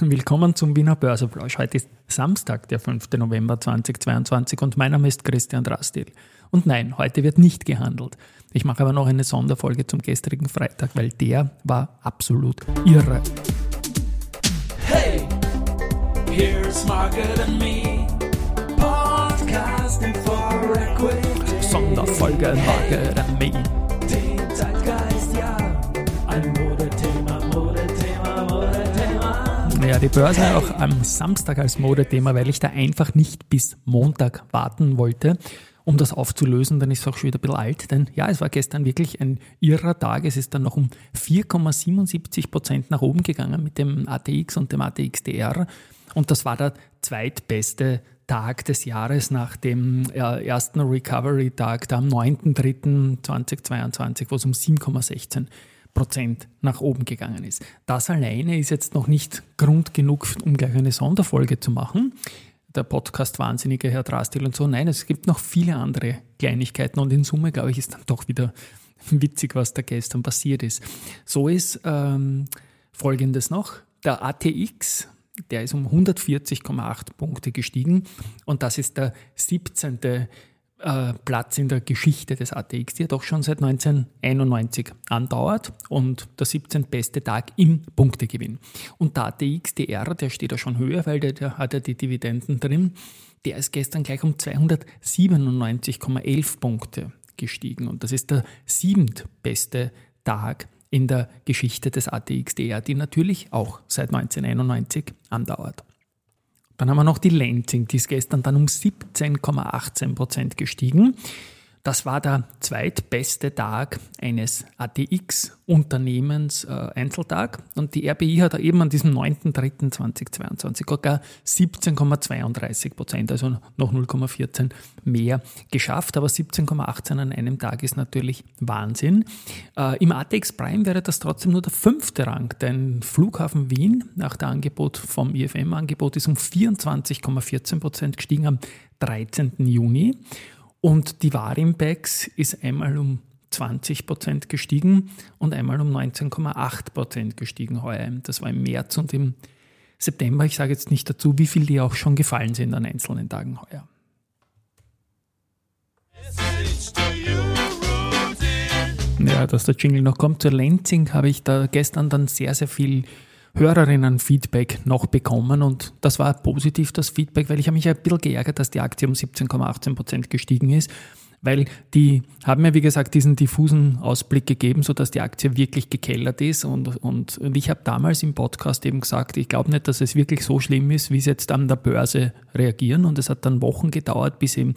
Willkommen zum Wiener Börseplausch. Heute ist Samstag, der 5. November 2022 und mein Name ist Christian Drastil. Und nein, heute wird nicht gehandelt. Ich mache aber noch eine Sonderfolge zum gestrigen Freitag, weil der war absolut irre. Hey, here's Margaret and me, podcasting for equity. Sonderfolge Margaret and me. Ja, die Börse auch am Samstag als Modethema, weil ich da einfach nicht bis Montag warten wollte um das aufzulösen, dann ist es auch schon wieder ein bisschen alt, denn ja, es war gestern wirklich ein irrer Tag. Es ist dann noch um 4,77 Prozent nach oben gegangen mit dem ATX und dem ATXDR und das war der zweitbeste Tag des Jahres nach dem äh, ersten Recovery-Tag, da am 9.3.2022, wo es um 7,16 Prozent nach oben gegangen ist. Das alleine ist jetzt noch nicht Grund genug, um gleich eine Sonderfolge zu machen der Podcast-Wahnsinnige Herr Drastil und so. Nein, es gibt noch viele andere Kleinigkeiten und in Summe, glaube ich, ist dann doch wieder witzig, was da gestern passiert ist. So ist ähm, Folgendes noch. Der ATX, der ist um 140,8 Punkte gestiegen und das ist der 17. Äh, Platz in der Geschichte des ATX, die ja doch schon seit 1991 andauert und der 17. beste Tag im Punktegewinn. Und der ATX DR, der steht ja schon höher, weil der, der hat ja die Dividenden drin, der ist gestern gleich um 297,11 Punkte gestiegen und das ist der siebtbeste Tag in der Geschichte des ATX DR, die natürlich auch seit 1991 andauert. Dann haben wir noch die Lansing, die ist gestern dann um 17,18 Prozent gestiegen. Das war der zweitbeste Tag eines ATX-Unternehmens äh, Einzeltag und die RBI hat eben an diesem 9.3.2022 sogar 17,32 Prozent, also noch 0,14 mehr geschafft. Aber 17,18 an einem Tag ist natürlich Wahnsinn. Äh, Im ATX Prime wäre das trotzdem nur der fünfte Rang, denn Flughafen Wien nach dem Angebot vom IFM-Angebot ist um 24,14 Prozent gestiegen am 13. Juni. Und die Warimpex ist einmal um 20 Prozent gestiegen und einmal um 19,8 Prozent gestiegen heuer. Das war im März und im September. Ich sage jetzt nicht dazu, wie viel die auch schon gefallen sind an einzelnen Tagen heuer. Ja, dass der Jingle noch kommt. Zur Lenzing habe ich da gestern dann sehr, sehr viel Hörerinnen-Feedback noch bekommen und das war positiv, das Feedback, weil ich habe mich ein bisschen geärgert, dass die Aktie um 17,18 Prozent gestiegen ist weil die haben mir, wie gesagt, diesen diffusen Ausblick gegeben, sodass die Aktie wirklich gekellert ist. Und, und, und ich habe damals im Podcast eben gesagt, ich glaube nicht, dass es wirklich so schlimm ist, wie sie jetzt an der Börse reagieren. Und es hat dann Wochen gedauert, bis eben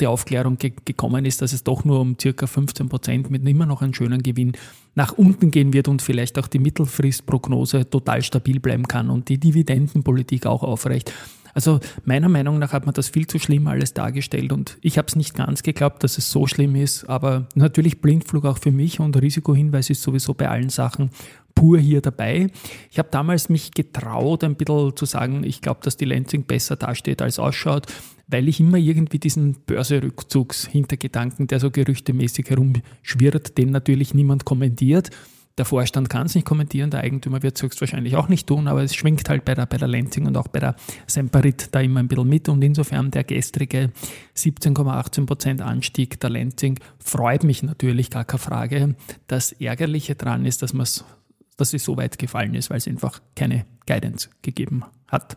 die Aufklärung ge gekommen ist, dass es doch nur um circa 15 Prozent mit immer noch einem schönen Gewinn nach unten gehen wird und vielleicht auch die Mittelfristprognose total stabil bleiben kann und die Dividendenpolitik auch aufrecht. Also meiner Meinung nach hat man das viel zu schlimm alles dargestellt und ich habe es nicht ganz geglaubt, dass es so schlimm ist, aber natürlich Blindflug auch für mich und Risikohinweis ist sowieso bei allen Sachen pur hier dabei. Ich habe damals mich getraut, ein bisschen zu sagen, ich glaube, dass die Lansing besser dasteht als ausschaut, weil ich immer irgendwie diesen Börserückzugshintergedanken, der so gerüchtemäßig herumschwirrt, den natürlich niemand kommentiert. Der Vorstand kann es nicht kommentieren, der Eigentümer wird es höchstwahrscheinlich auch nicht tun, aber es schwingt halt bei der, bei der Lenzing und auch bei der Semperit da immer ein bisschen mit. Und insofern der gestrige 17,18% Anstieg der Lenzing freut mich natürlich, gar keine Frage. Das Ärgerliche daran ist, dass, dass es so weit gefallen ist, weil es einfach keine Guidance gegeben hat.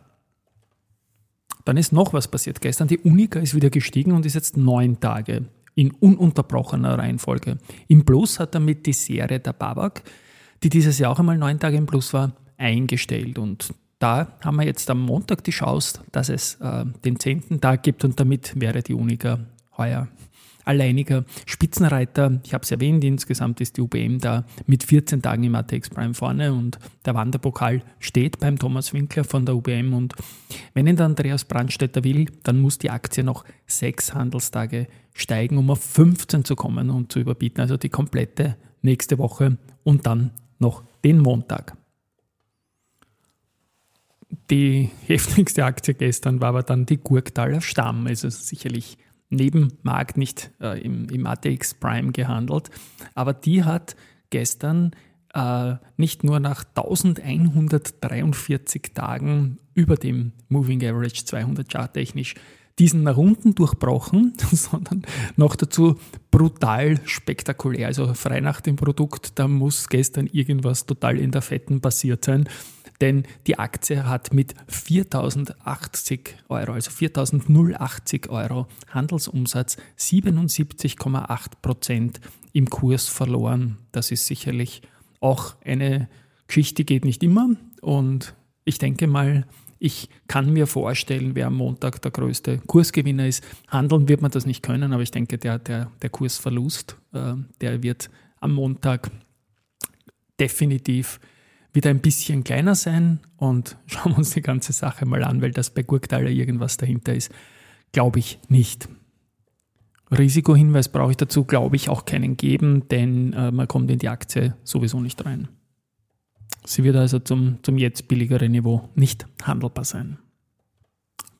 Dann ist noch was passiert. Gestern die Unica ist wieder gestiegen und ist jetzt neun Tage in ununterbrochener Reihenfolge. Im Plus hat damit die Serie der Babak, die dieses Jahr auch einmal neun Tage im Plus war, eingestellt. Und da haben wir jetzt am Montag die Chance, dass es äh, den zehnten Tag gibt und damit wäre die Unica heuer alleiniger Spitzenreiter. Ich habe es erwähnt, insgesamt ist die UBM da mit 14 Tagen im ATX Prime vorne und der Wanderpokal steht beim Thomas Winkler von der UBM und wenn ihn der Andreas Brandstätter will, dann muss die Aktie noch sechs Handelstage steigen, um auf 15 zu kommen und zu überbieten, also die komplette nächste Woche und dann noch den Montag. Die heftigste Aktie gestern war aber dann die Gurktaler Stamm, also sicherlich neben Markt nicht äh, im, im ATX Prime gehandelt, aber die hat gestern äh, nicht nur nach 1143 Tagen über dem Moving Average 200 charttechnisch diesen nach unten durchbrochen, sondern noch dazu brutal spektakulär. Also frei nach dem Produkt, da muss gestern irgendwas total in der Fetten passiert sein. Denn die Aktie hat mit 4080 Euro, also 4080 Euro Handelsumsatz 77,8 Prozent im Kurs verloren. Das ist sicherlich auch eine Geschichte, geht nicht immer. Und ich denke mal, ich kann mir vorstellen, wer am Montag der größte Kursgewinner ist. Handeln wird man das nicht können, aber ich denke, der, der, der Kursverlust, äh, der wird am Montag definitiv wieder ein bisschen kleiner sein. Und schauen wir uns die ganze Sache mal an, weil das bei Gurktaler irgendwas dahinter ist. Glaube ich nicht. Risikohinweis brauche ich dazu, glaube ich, auch keinen geben, denn äh, man kommt in die Aktie sowieso nicht rein. Sie wird also zum, zum jetzt billigeren Niveau nicht handelbar sein.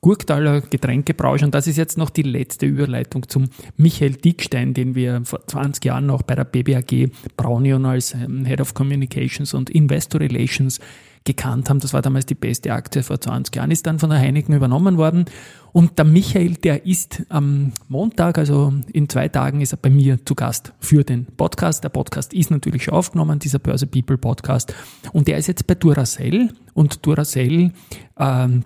Gurktaler Getränkebranche. Und das ist jetzt noch die letzte Überleitung zum Michael Dickstein, den wir vor 20 Jahren noch bei der BBAG Braunion als ähm, Head of Communications und Investor Relations gekannt haben. Das war damals die beste Aktie vor 20 Jahren, ist dann von der Heineken übernommen worden. Und der Michael, der ist am Montag, also in zwei Tagen, ist er bei mir zu Gast für den Podcast. Der Podcast ist natürlich schon aufgenommen, dieser Börse People Podcast. Und der ist jetzt bei Duracell. Und Duracell ähm,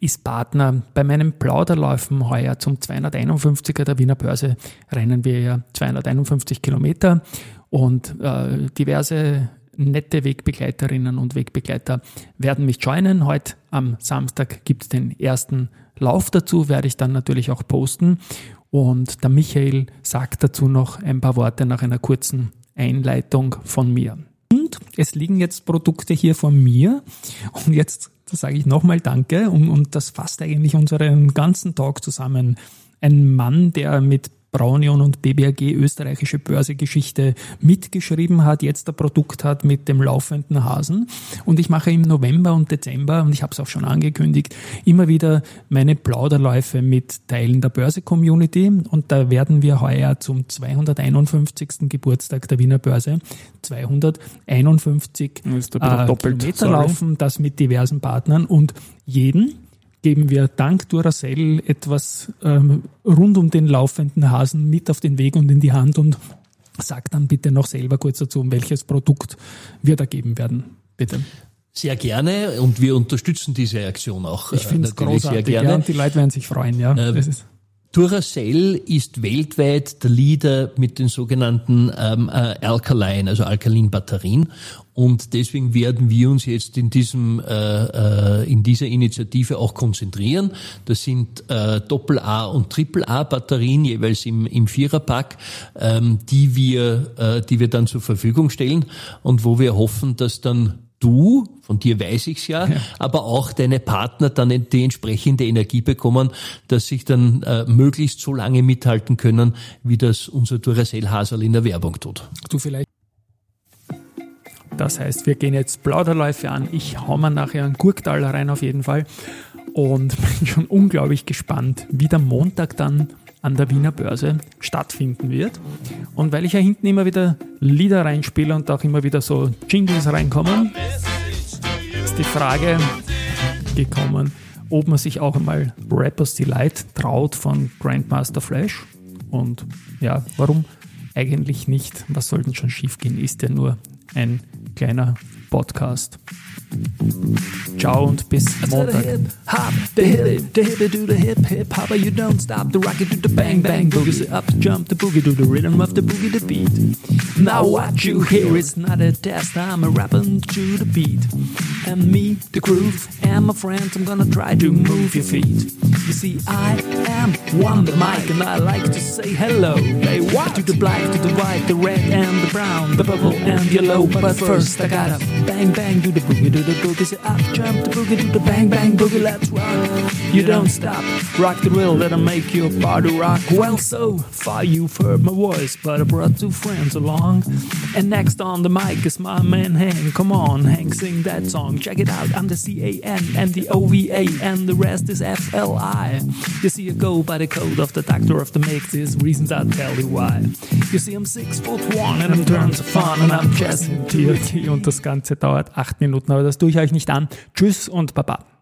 ist Partner bei meinen Plauderläufen heuer zum 251er der Wiener Börse. Rennen wir ja 251 Kilometer und äh, diverse nette Wegbegleiterinnen und Wegbegleiter werden mich joinen. Heute am Samstag gibt es den ersten Lauf dazu, werde ich dann natürlich auch posten. Und der Michael sagt dazu noch ein paar Worte nach einer kurzen Einleitung von mir. Und es liegen jetzt Produkte hier von mir. Und jetzt sage ich nochmal Danke. Und, und das fasst eigentlich unseren ganzen Talk zusammen. Ein Mann, der mit Braunion und BBAG österreichische Börsegeschichte mitgeschrieben hat, jetzt ein Produkt hat mit dem laufenden Hasen. Und ich mache im November und Dezember, und ich habe es auch schon angekündigt, immer wieder meine Plauderläufe mit Teilen der Börse-Community. Und da werden wir heuer zum 251. Geburtstag der Wiener Börse 251 äh, Kilometer laufen, das mit diversen Partnern und jeden geben wir dank Duracell etwas ähm, rund um den laufenden Hasen mit auf den Weg und in die Hand und sag dann bitte noch selber kurz dazu, um welches Produkt wir da geben werden. Bitte. Sehr gerne und wir unterstützen diese Aktion auch. Ich finde es äh, großartig, sehr gerne. Ja, und die Leute werden sich freuen, ja. Äh, Duracell ist weltweit der Leader mit den sogenannten ähm, äh, Alkaline, also Alkalin-Batterien. Und deswegen werden wir uns jetzt in diesem äh, äh, in dieser Initiative auch konzentrieren. Das sind äh, Doppel-A und Triple-A-Batterien jeweils im, im Viererpack, ähm, die wir äh, die wir dann zur Verfügung stellen und wo wir hoffen, dass dann du, von dir weiß ich's ja, ja, aber auch deine Partner dann die entsprechende Energie bekommen, dass sich dann äh, möglichst so lange mithalten können, wie das unser Duracell Hasel in der Werbung tut. Du vielleicht das heißt, wir gehen jetzt Plauderläufe an. Ich hau mir nachher einen Gurktaler rein auf jeden Fall. Und bin schon unglaublich gespannt, wie der Montag dann an der Wiener Börse stattfinden wird. Und weil ich ja hinten immer wieder Lieder reinspiele und auch immer wieder so Jingles reinkommen, ist die Frage gekommen, ob man sich auch einmal Rappers Delight traut von Grandmaster Flash. Und ja, warum eigentlich nicht? Was soll denn schon schiefgehen? Ist ja nur ein kleiner Podcast. Ciao und bis Montag. Hop, the hip, the hip, do the hip, hip hopper, you don't stop. The rocket do the bang, bang, boogie. Up, jump, the boogie, do the rhythm of the boogie, the beat. Now what you hear is not a test, I'm a rapping to the beat. And me, the groove, and my friends, I'm gonna try to move your feet. You see, I am one the mic, and I like to say hello. Hey, what? To the black, to the white, the red, and the brown, the purple, and yellow. But first, I gotta bang, bang, do the boogie, do the boogie, say up, jump the boogie, do the bang, bang, boogie, let's rock. You don't stop, rock the will that'll make your body rock. Well, so far you've heard my voice, but I brought two friends along. And next on the mic is my man Hank. Come on, Hank, sing that song. Check it out. I'm the C A N and the O V A, and the rest is F L I. You see, I go by the code of the doctor of the mix. There's reasons I'll tell you why. You see, I'm six foot one and I'm tons of fun and I'm jazzing TLT. Und das Ganze dauert acht Minuten, aber das tue ich euch nicht an. Tschüss und Baba.